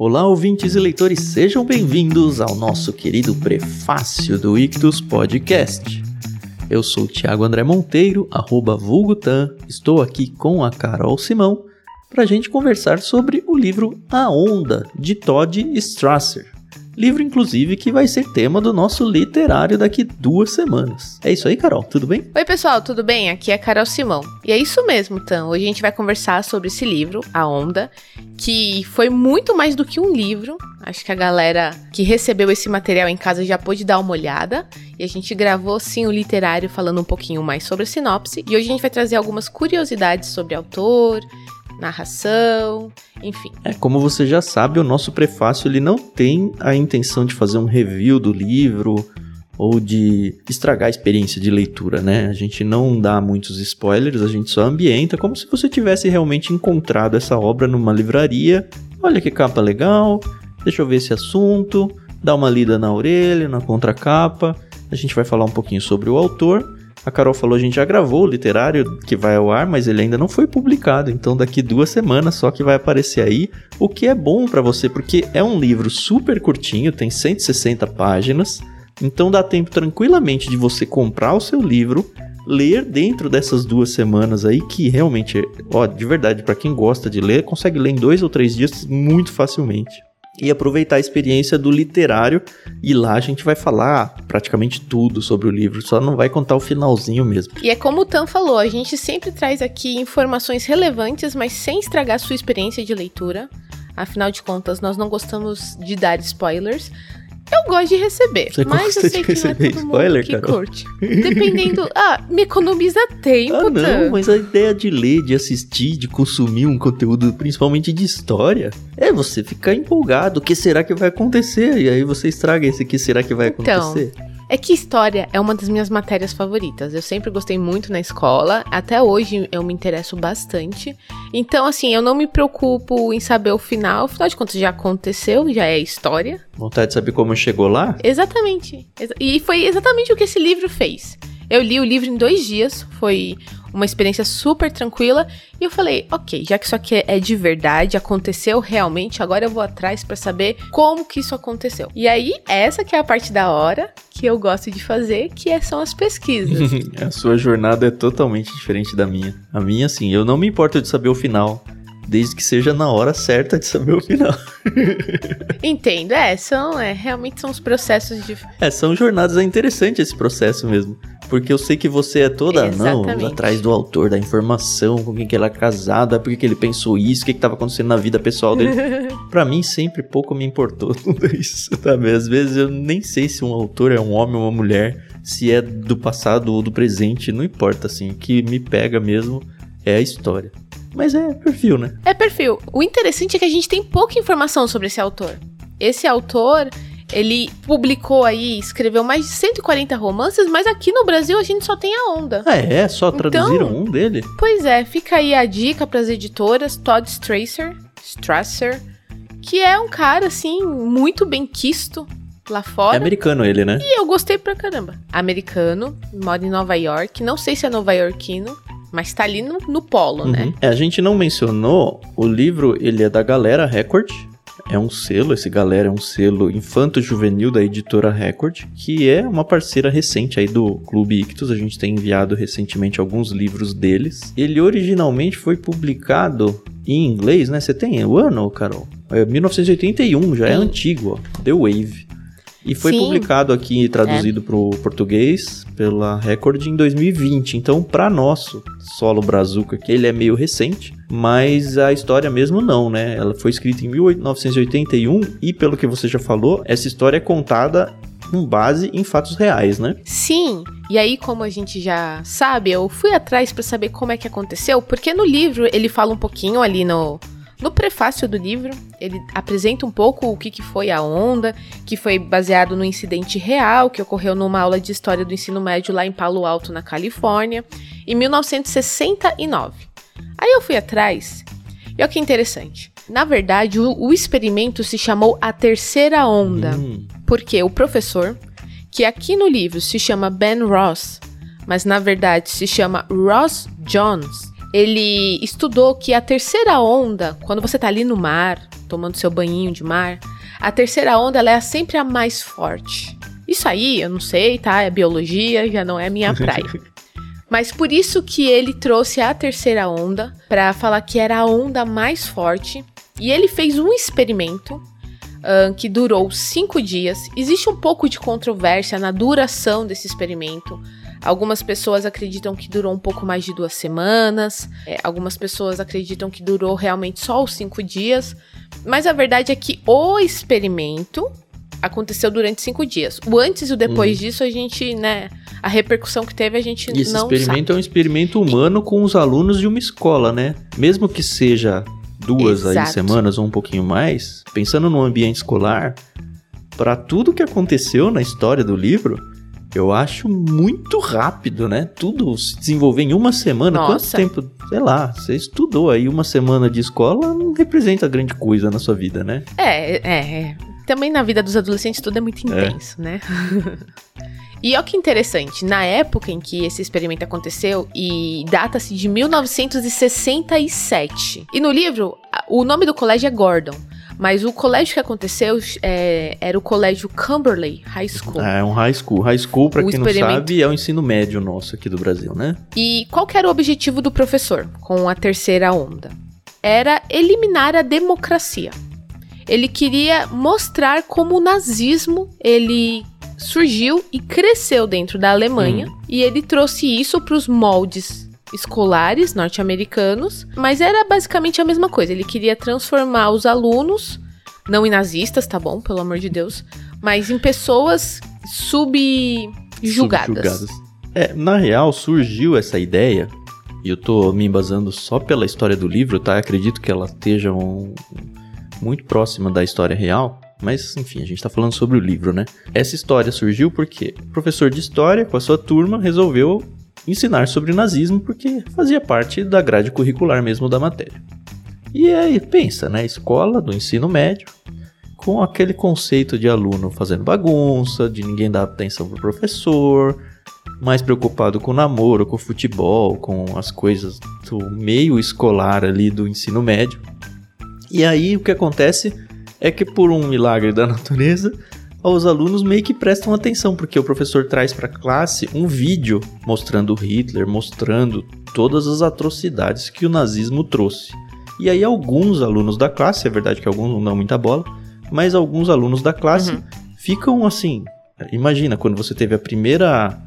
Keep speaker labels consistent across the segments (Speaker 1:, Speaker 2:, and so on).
Speaker 1: Olá, ouvintes e leitores, sejam bem-vindos ao nosso querido prefácio do Ictus Podcast. Eu sou o Thiago André Monteiro, arroba Vulgutan, estou aqui com a Carol Simão para a gente conversar sobre o livro A Onda, de Todd Strasser. Livro, inclusive, que vai ser tema do nosso literário daqui duas semanas. É isso aí, Carol? Tudo bem?
Speaker 2: Oi, pessoal, tudo bem? Aqui é Carol Simão. E é isso mesmo, Tan. Hoje a gente vai conversar sobre esse livro, A Onda, que foi muito mais do que um livro. Acho que a galera que recebeu esse material em casa já pôde dar uma olhada. E a gente gravou sim o literário falando um pouquinho mais sobre a sinopse. E hoje a gente vai trazer algumas curiosidades sobre o autor, narração, enfim.
Speaker 1: É, como você já sabe, o nosso prefácio ele não tem a intenção de fazer um review do livro ou de estragar a experiência de leitura, né? A gente não dá muitos spoilers, a gente só ambienta como se você tivesse realmente encontrado essa obra numa livraria. Olha que capa legal, deixa eu ver esse assunto, dá uma lida na orelha, na contracapa. A gente vai falar um pouquinho sobre o autor a Carol falou, a gente já gravou o literário que vai ao ar, mas ele ainda não foi publicado. Então daqui duas semanas só que vai aparecer aí. O que é bom para você, porque é um livro super curtinho, tem 160 páginas. Então dá tempo tranquilamente de você comprar o seu livro, ler dentro dessas duas semanas aí, que realmente, ó, de verdade, para quem gosta de ler, consegue ler em dois ou três dias muito facilmente e aproveitar a experiência do literário. E lá a gente vai falar praticamente tudo sobre o livro, só não vai contar o finalzinho mesmo.
Speaker 2: E é como o Tan falou, a gente sempre traz aqui informações relevantes, mas sem estragar sua experiência de leitura. Afinal de contas, nós não gostamos de dar spoilers. Eu gosto de receber.
Speaker 1: Você
Speaker 2: mas eu sei
Speaker 1: de receber
Speaker 2: que não é
Speaker 1: spoiler,
Speaker 2: mundo que
Speaker 1: Carol?
Speaker 2: curte. Dependendo. Ah, me economiza tempo,
Speaker 1: Ah, não,
Speaker 2: Tan.
Speaker 1: mas a ideia de ler, de assistir, de consumir um conteúdo, principalmente de história, é você ficar empolgado. O que será que vai acontecer? E aí você estraga esse que será que vai
Speaker 2: Então,
Speaker 1: acontecer.
Speaker 2: É que história é uma das minhas matérias favoritas. Eu sempre gostei muito na escola. Até hoje eu me interesso bastante. Então, assim, eu não me preocupo em saber o final. Afinal de contas, já aconteceu, já é história.
Speaker 1: Vontade de saber como chegou lá?
Speaker 2: Exatamente. Exa- E foi exatamente o que esse livro fez. Eu li o livro em dois dias, foi uma experiência super tranquila. E eu falei, ok, já que isso aqui é de verdade, aconteceu realmente, agora eu vou atrás pra saber como que isso aconteceu. E aí, essa que é a parte da hora que eu gosto de fazer, que é- são as pesquisas.
Speaker 1: a sua jornada é totalmente diferente da minha. A minha, assim, eu não me importo de saber o final. Desde que seja na hora certa de saber o final.
Speaker 2: Entendo, é, são, é, realmente são os processos de...
Speaker 1: É, são jornadas, é interessante esse processo mesmo. Porque eu sei que você é toda, não,
Speaker 2: Exatamente.
Speaker 1: atrás do autor, da informação, com quem que ele é casado, por que que ele pensou isso, o que que tava acontecendo na vida pessoal dele. pra mim, sempre pouco me importou tudo isso, sabe? Às vezes eu nem sei se um autor é um homem ou uma mulher, se é do passado ou do presente, não importa, assim. O que me pega mesmo é a história. Mas é perfil, né?
Speaker 2: É perfil. O interessante é que a gente tem pouca informação sobre esse autor. Esse autor, ele publicou aí, escreveu mais de 140 romances, mas aqui no Brasil a gente só tem a onda.
Speaker 1: Ah, é? Só
Speaker 2: Então-
Speaker 1: traduziram um dele?
Speaker 2: Pois é, fica aí a dica para as editoras, Todd Strasser, Strasser, que é um cara assim muito bem quisto lá
Speaker 1: É
Speaker 2: fora.
Speaker 1: americano ele, né?
Speaker 2: E eu gostei pra caramba. Americano, mora em Nova York, não sei se é nova-iorquino, mas tá ali no, no polo, né?
Speaker 1: Uhum. É, a gente não mencionou, o livro ele é da Galera Record. É um selo, esse Galera é um selo infanto-juvenil da editora Record, que é uma parceira recente aí do Clube Ictus. A gente tem enviado recentemente alguns livros deles. Ele originalmente foi publicado em inglês, né? Você tem o ano, Carol? É 1981, já é
Speaker 2: Sim.
Speaker 1: antigo, ó. The Wave. E foi
Speaker 2: Sim.
Speaker 1: publicado aqui e traduzido para o português pela Record em 2020. Então, para nosso solo brazuca, que ele é meio recente, mas a história mesmo não, né? Ela foi escrita em 1981 e, pelo que você já falou, essa história é contada com base em fatos reais, né?
Speaker 2: Sim, e aí, como a gente já sabe, eu fui atrás pra saber como é que aconteceu, porque no livro ele fala um pouquinho ali no, no prefácio do livro, ele apresenta um pouco o que, que foi a onda, que foi baseado no incidente real que ocorreu numa aula de história do ensino médio lá em Palo Alto, na Califórnia, em 1969. Aí eu fui atrás, e olha que interessante. Na verdade, o, o experimento se chamou a terceira onda.
Speaker 1: Hum,
Speaker 2: Porque o professor, que aqui no livro se chama Ben Ross, mas na verdade se chama Ross Jones, ele estudou que a terceira onda, quando você tá ali no mar, tomando seu banhinho de mar. A terceira onda ela é sempre a mais forte. Isso aí, eu não sei, tá? É biologia, já não é minha praia. Mas por isso que ele trouxe a terceira onda para falar que era a onda mais forte. E ele fez um experimento uh, que durou cinco dias. Existe um pouco de controvérsia na duração desse experimento. Algumas pessoas acreditam que durou um pouco mais de duas semanas, é, algumas pessoas acreditam que durou realmente só os cinco dias, mas a verdade é que o experimento aconteceu durante cinco dias. O antes e o depois uhum. disso, a gente, né, a repercussão que teve, a gente
Speaker 1: e esse
Speaker 2: não
Speaker 1: experimento
Speaker 2: sabe.
Speaker 1: é um experimento humano com os alunos de uma escola, né? Mesmo que seja duas aí semanas ou um pouquinho mais, pensando no ambiente escolar, para tudo que aconteceu na história do livro, eu acho muito rápido, né? Tudo se desenvolver em uma semana. Nossa. Quanto tempo? Sei lá, você estudou aí uma semana de escola, não representa grande coisa na sua vida, né?
Speaker 2: É, é, é. Também na vida dos adolescentes tudo é muito é. intenso, é. né? E olha que interessante, na época em que esse experimento aconteceu, e data-se de 1967. E no livro, o nome do colégio é Gordon. Mas o colégio que aconteceu é, era o colégio Cumberley High School.
Speaker 1: É, um high school. High school, pra o quem não sabe, é o ensino médio nosso aqui do Brasil, né?
Speaker 2: E qual era o objetivo do professor com a terceira onda? Era eliminar a democracia. Ele queria mostrar como o nazismo ele surgiu e cresceu dentro da Alemanha hum. e ele trouxe isso para os moldes escolares norte-americanos, mas era basicamente a mesma coisa. Ele queria transformar os alunos, não em nazistas, tá bom, pelo amor de Deus, mas em pessoas subjugadas.
Speaker 1: É, na real, surgiu essa ideia, e eu tô me embasando só pela história do livro, tá? Acredito que ela esteja um, muito próxima da história real. Mas, enfim, a gente tá falando sobre o livro, né? Essa história surgiu porque o professor de história, com a sua turma, resolveu ensinar sobre nazismo porque fazia parte da grade curricular mesmo da matéria. E aí pensa, né, escola do ensino médio, com aquele conceito de aluno fazendo bagunça, de ninguém dar atenção pro professor, mais preocupado com namoro, com futebol, com as coisas do meio escolar ali do ensino médio. E aí o que acontece é que por um milagre da natureza, os alunos meio que prestam atenção, porque o professor traz para a classe um vídeo mostrando Hitler, mostrando todas as atrocidades que o nazismo trouxe. E aí alguns alunos da classe, é verdade que alguns não dão muita bola, mas alguns alunos da classe uhum. ficam assim. Imagina quando você teve a primeira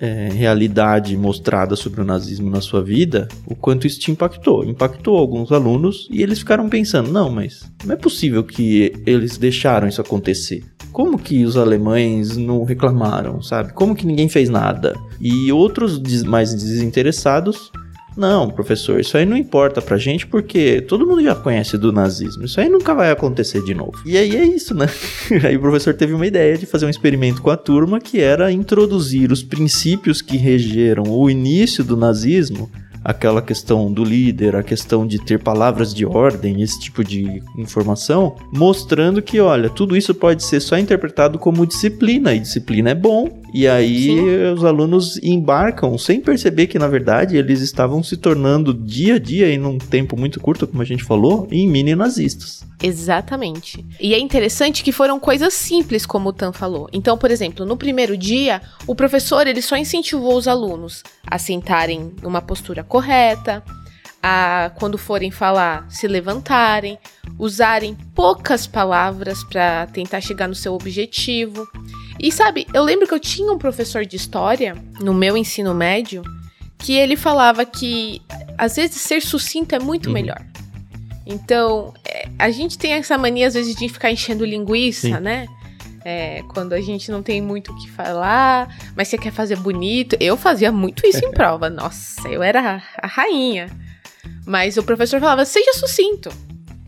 Speaker 1: é, realidade mostrada sobre o nazismo na sua vida, o quanto isso te impactou. Impactou alguns alunos e eles ficaram pensando: não, mas não é possível que eles deixaram isso acontecer. Como que os alemães não reclamaram, sabe? Como que ninguém fez nada? E outros mais desinteressados não, professor, isso aí não importa pra gente porque todo mundo já conhece do nazismo. Isso aí nunca vai acontecer de novo. E aí é isso, né? aí o professor teve uma ideia de fazer um experimento com a turma que era introduzir os princípios que regeram o início do nazismo aquela questão do líder, a questão de ter palavras de ordem, esse tipo de informação, mostrando que, olha, tudo isso pode ser só interpretado como disciplina, e disciplina é bom, e aí Sim. os alunos embarcam sem perceber que, na verdade, eles estavam se tornando dia a dia, em um tempo muito curto, como a gente falou, em mini nazistas.
Speaker 2: Exatamente. E é interessante que foram coisas simples, como o Tan falou. Então, por exemplo, no primeiro dia, o professor ele só incentivou os alunos a sentarem numa postura correta, a quando forem falar, se levantarem, usarem poucas palavras para tentar chegar no seu objetivo. E sabe, eu lembro que eu tinha um professor de história no meu ensino médio que ele falava que às vezes ser sucinto é muito uhum. melhor. Então, é, a gente tem essa mania, às vezes, de ficar enchendo linguiça, Sim. né? É, quando a gente não tem muito o que falar, mas você quer fazer bonito. Eu fazia muito isso em prova. Nossa, eu era a rainha. Mas o professor falava: seja sucinto.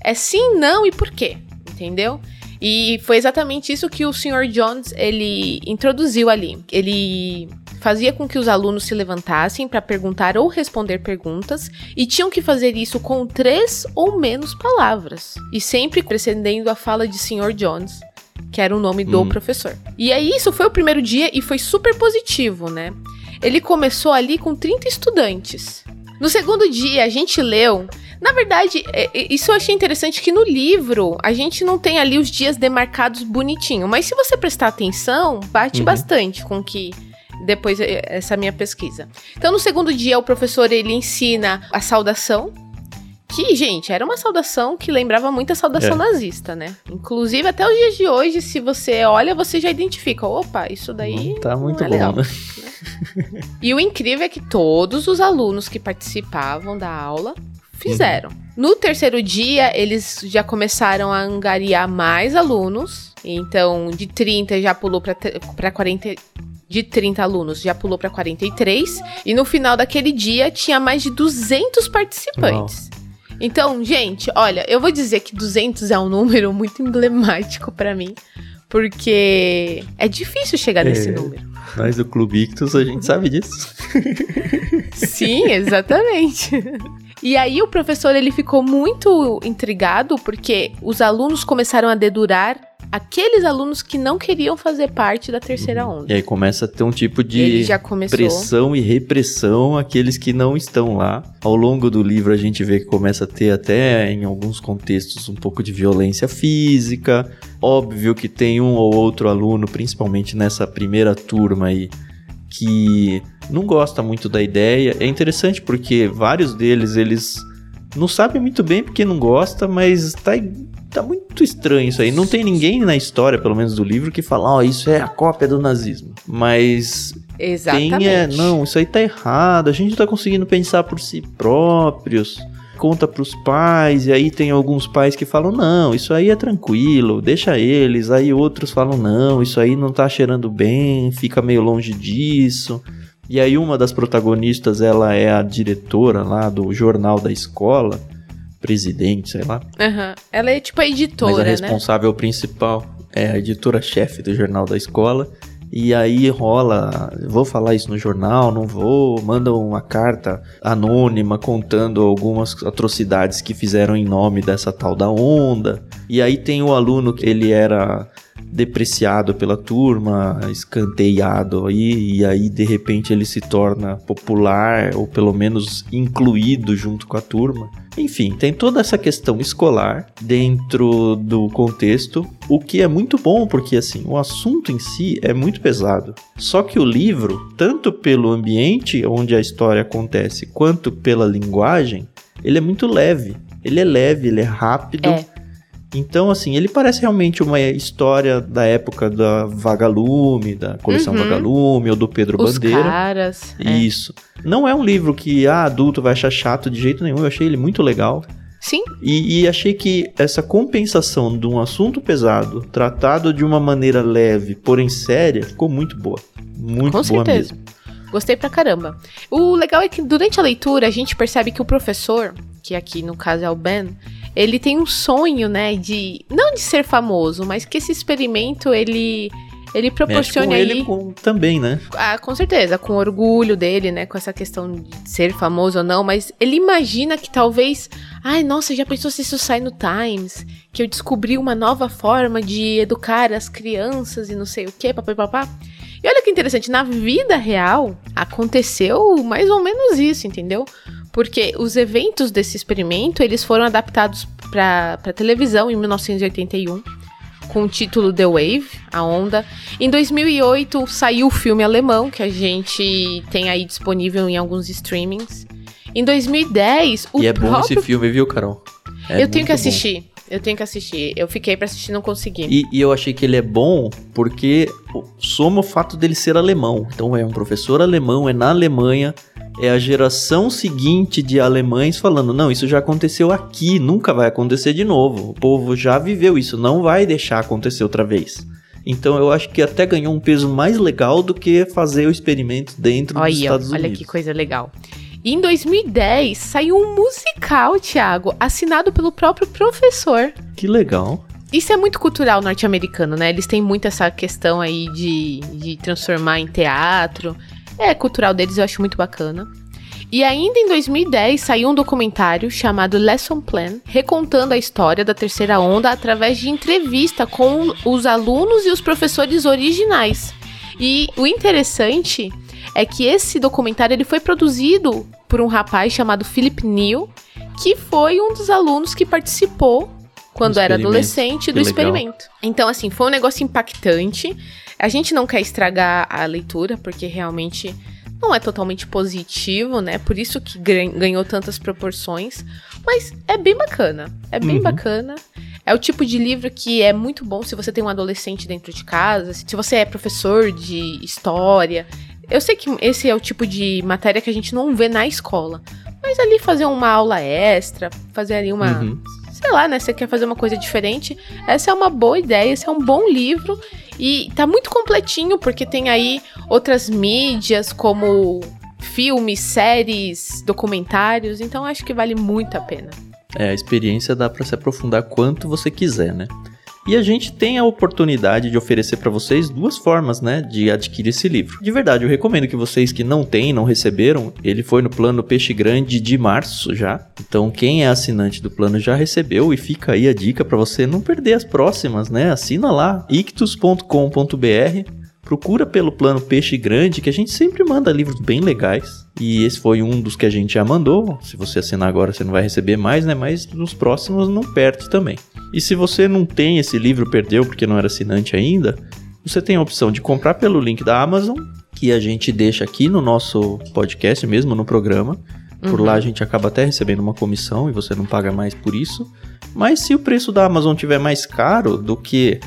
Speaker 2: É sim, não e por quê? Entendeu? E foi exatamente isso que o Sr. Jones ele introduziu ali. Ele fazia com que os alunos se levantassem para perguntar ou responder perguntas e tinham que fazer isso com três ou menos palavras e sempre precedendo a fala de Sr. Jones, que era o nome do hum. professor. E aí isso foi o primeiro dia e foi super positivo, né? Ele começou ali com 30 estudantes. No segundo dia, a gente leu. Na verdade, é, é, isso eu achei interessante que no livro a gente não tem ali os dias demarcados bonitinho, mas se você prestar atenção, bate uhum. bastante com que depois é, essa minha pesquisa. Então, no segundo dia, o professor ele ensina a saudação, que, gente, era uma saudação que lembrava muito a saudação é. nazista, né? Inclusive, até os dias de hoje, se você olha, você já identifica. Opa, isso daí.
Speaker 1: Não tá muito não é bom, legal, né?
Speaker 2: e o incrível é que todos os alunos que participavam da aula fizeram. Uhum. No terceiro dia, eles já começaram a angariar mais alunos. Então, de 30 já pulou para 40 de 30 alunos já pulou para 43 e no final daquele dia tinha mais de 200 participantes. Uau. Então, gente, olha, eu vou dizer que 200 é um número muito emblemático para mim, porque é difícil chegar é, nesse número.
Speaker 1: Nós do Clube Ictus, a gente sabe disso.
Speaker 2: Sim, exatamente. E aí o professor ele ficou muito intrigado porque os alunos começaram a dedurar aqueles alunos que não queriam fazer parte da terceira uhum. onda.
Speaker 1: E aí começa a ter um tipo de pressão e repressão aqueles que não estão lá. Ao longo do livro a gente vê que começa a ter até em alguns contextos um pouco de violência física. Óbvio que tem um ou outro aluno, principalmente nessa primeira turma aí, que não gosta muito da ideia. É interessante porque vários deles eles não sabem muito bem porque não gosta, mas tá tá muito estranho isso aí. Não tem ninguém na história, pelo menos do livro, que fala, ó, oh, isso é a cópia do nazismo. Mas.
Speaker 2: Exatamente.
Speaker 1: Tem, é, não, isso aí tá errado. A gente tá conseguindo pensar por si próprios. Conta pros pais, e aí tem alguns pais que falam: não, isso aí é tranquilo, deixa eles. Aí outros falam: não, isso aí não tá cheirando bem, fica meio longe disso. E aí uma das protagonistas, ela é a diretora lá do jornal da escola presidente, sei lá.
Speaker 2: Uhum. Ela é tipo a editora,
Speaker 1: Mas a
Speaker 2: né?
Speaker 1: responsável né? principal é a editora-chefe do jornal da escola. E aí rola, vou falar isso no jornal, não vou, manda uma carta anônima contando algumas atrocidades que fizeram em nome dessa tal da onda. E aí tem o aluno que ele era depreciado pela turma, escanteiado aí, e aí de repente ele se torna popular ou pelo menos incluído junto com a turma. Enfim, tem toda essa questão escolar dentro do contexto, o que é muito bom porque assim, o assunto em si é muito pesado. Só que o livro, tanto pelo ambiente onde a história acontece, quanto pela linguagem, ele é muito leve. Ele é leve, ele é rápido. É então, assim, ele parece realmente uma história da época da Vagalume, da coleção uhum. Vagalume, ou do Pedro
Speaker 2: Os
Speaker 1: Bandeira.
Speaker 2: Caras.
Speaker 1: É. Isso. É. Não é um livro que ah, adulto vai achar chato de jeito nenhum. Eu achei ele muito legal.
Speaker 2: Sim.
Speaker 1: E, e, achei que essa compensação de um assunto pesado, tratado de uma maneira leve, porém séria, ficou muito boa. Muito Com boa certeza. mesmo.
Speaker 2: Gostei pra caramba. O legal é que durante a leitura a gente percebe que o professor, que aqui no caso é o Ben, ele tem um sonho, né, de não de ser famoso, mas que esse experimento ele ele proporciona com
Speaker 1: ele com, também, né?
Speaker 2: Ah, com certeza, com orgulho dele, né, com essa questão de ser famoso ou não, mas ele imagina que talvez, ai, nossa, já pensou se isso sai no Times, que eu descobri uma nova forma de educar as crianças e não sei o quê, papapá. E olha que interessante, na vida real aconteceu mais ou menos isso, entendeu? Porque os eventos desse experimento, eles foram adaptados para televisão em 1981 com o título The Wave, a onda. Em 2008 saiu o filme alemão que a gente tem aí disponível em alguns streamings. Em 2010, o
Speaker 1: E é
Speaker 2: próprio...
Speaker 1: bom esse filme, viu, Carol?
Speaker 2: É eu tenho que assistir. Bom. Eu tenho que assistir. Eu fiquei para assistir e não consegui.
Speaker 1: E, e, eu achei que ele é bom porque soma o fato dele ser alemão. Então é um professor alemão, é na Alemanha, é a geração seguinte de alemães falando: não, isso já aconteceu aqui, nunca vai acontecer de novo. O povo já viveu isso, não vai deixar acontecer outra vez. Então eu acho que até ganhou um peso mais legal do que fazer o experimento dentro
Speaker 2: olha,
Speaker 1: dos Estados
Speaker 2: Unidos.
Speaker 1: Olha
Speaker 2: que coisa legal. E em 2010 saiu um musical, Thiago, assinado pelo próprio professor.
Speaker 1: Que legal.
Speaker 2: Isso é muito cultural norte-americano, né? Eles têm muito essa questão aí de, de transformar em teatro. É cultural deles, eu acho muito bacana. E ainda em 2010 saiu um documentário chamado Lesson Plan, recontando a história da terceira onda através de entrevista com os alunos e os professores originais. E o interessante é que esse documentário ele foi produzido por um rapaz chamado Philip Neal, que foi um dos alunos que participou quando era adolescente do experimento. Então, assim, foi um negócio impactante. A gente não quer estragar a leitura, porque realmente não é totalmente positivo, né? Por isso que ganhou tantas proporções. Mas é bem bacana. É bem uhum. bacana. É o tipo de livro que é muito bom se você tem um adolescente dentro de casa, se você é professor de história. Eu sei que esse é o tipo de matéria que a gente não vê na escola. Mas ali fazer uma aula extra, fazer ali uma. Uhum. Sei lá, né? Você quer fazer uma coisa diferente. Essa é uma boa ideia, esse é um bom livro. E tá muito completinho, porque tem aí outras mídias, como filmes, séries, documentários. Então acho que vale muito a pena.
Speaker 1: É, a experiência dá para se aprofundar quanto você quiser, né? E a gente tem a oportunidade de oferecer para vocês duas formas, né, de adquirir esse livro. De verdade, eu recomendo que vocês que não têm, não receberam, ele foi no plano Peixe Grande de março já. Então, quem é assinante do plano já recebeu e fica aí a dica para você não perder as próximas, né? Assina lá ictus.com.br procura pelo plano Peixe Grande, que a gente sempre manda livros bem legais. E esse foi um dos que a gente já mandou. Se você assinar agora, você não vai receber mais, né? Mas nos próximos não perde também. E se você não tem esse livro, perdeu porque não era assinante ainda, você tem a opção de comprar pelo link da Amazon, que a gente deixa aqui no nosso podcast mesmo, no programa. Por uhum. lá a gente acaba até recebendo uma comissão e você não paga mais por isso. Mas se o preço da Amazon tiver mais caro do que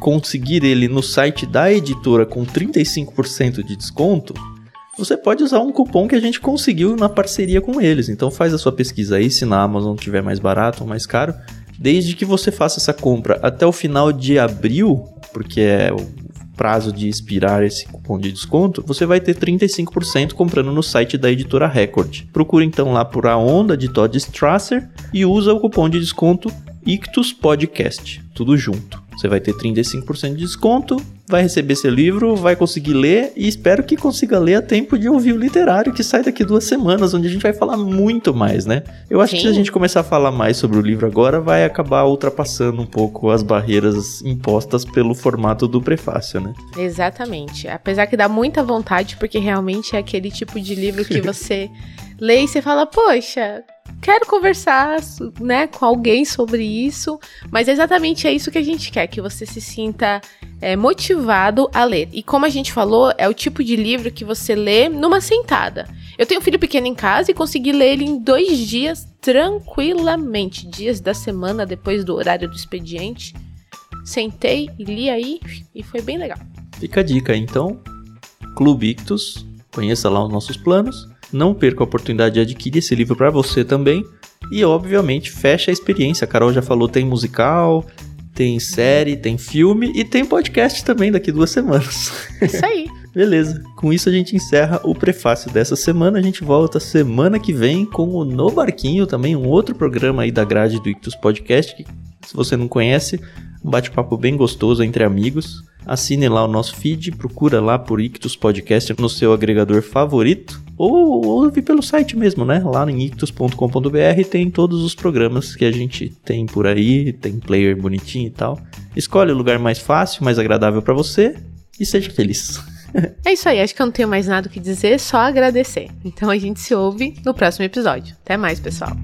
Speaker 1: conseguir ele no site da editora com 35% de desconto, você pode usar um cupom que a gente conseguiu na parceria com eles. Então faz a sua pesquisa aí, se na Amazon tiver mais barato ou mais caro. Desde que você faça essa compra até o final de abril, porque é o prazo de expirar esse cupom de desconto, você vai ter 35% comprando no site da editora Record. Procura então lá por A Onda de Todd Strasser e usa o cupom de desconto Ictus Podcast, tudo junto. Você vai ter 35% de desconto, vai receber seu livro, vai conseguir ler e espero que consiga ler a tempo de ouvir o literário que sai daqui duas semanas, onde a gente vai falar muito mais, né? Eu acho Sim. que se a gente começar a falar mais sobre o livro agora, vai acabar ultrapassando um pouco as barreiras impostas pelo formato do prefácio, né?
Speaker 2: Exatamente. Apesar que dá muita vontade, porque realmente é aquele tipo de livro que você lê e você fala, poxa, quero conversar, né, com alguém sobre isso, mas exatamente é isso que a gente quer, que você se sinta é, motivado a ler. E como a gente falou, é o tipo de livro que você lê numa sentada. Eu tenho um filho pequeno em casa e consegui ler ele em dois dias tranquilamente, dias da semana depois do horário do expediente. Sentei e li aí e foi bem legal.
Speaker 1: Fica a dica então, Clube Ictus, conheça lá os nossos planos não perca a oportunidade de adquirir esse livro para você também. E obviamente fecha a experiência. A Carol já falou, tem musical, tem série, tem filme e tem podcast também daqui duas semanas.
Speaker 2: Isso aí.
Speaker 1: Beleza. Com isso a gente encerra o prefácio dessa semana. A gente volta semana que vem com o No Barquinho, também um outro programa aí da grade do Ictus Podcast, que se você não conhece, um bate-papo bem gostoso entre amigos. Assine lá o nosso feed, procura lá por Ictus Podcast no seu agregador favorito. Ou ouve pelo site mesmo, né? Lá em ictus.com.br tem todos os programas que a gente tem por aí, tem player bonitinho e tal. Escolhe o lugar mais fácil, mais agradável para você e seja feliz.
Speaker 2: é isso aí, acho que eu não tenho mais nada o que dizer, só agradecer. Então a gente se ouve no próximo episódio. Até mais, pessoal.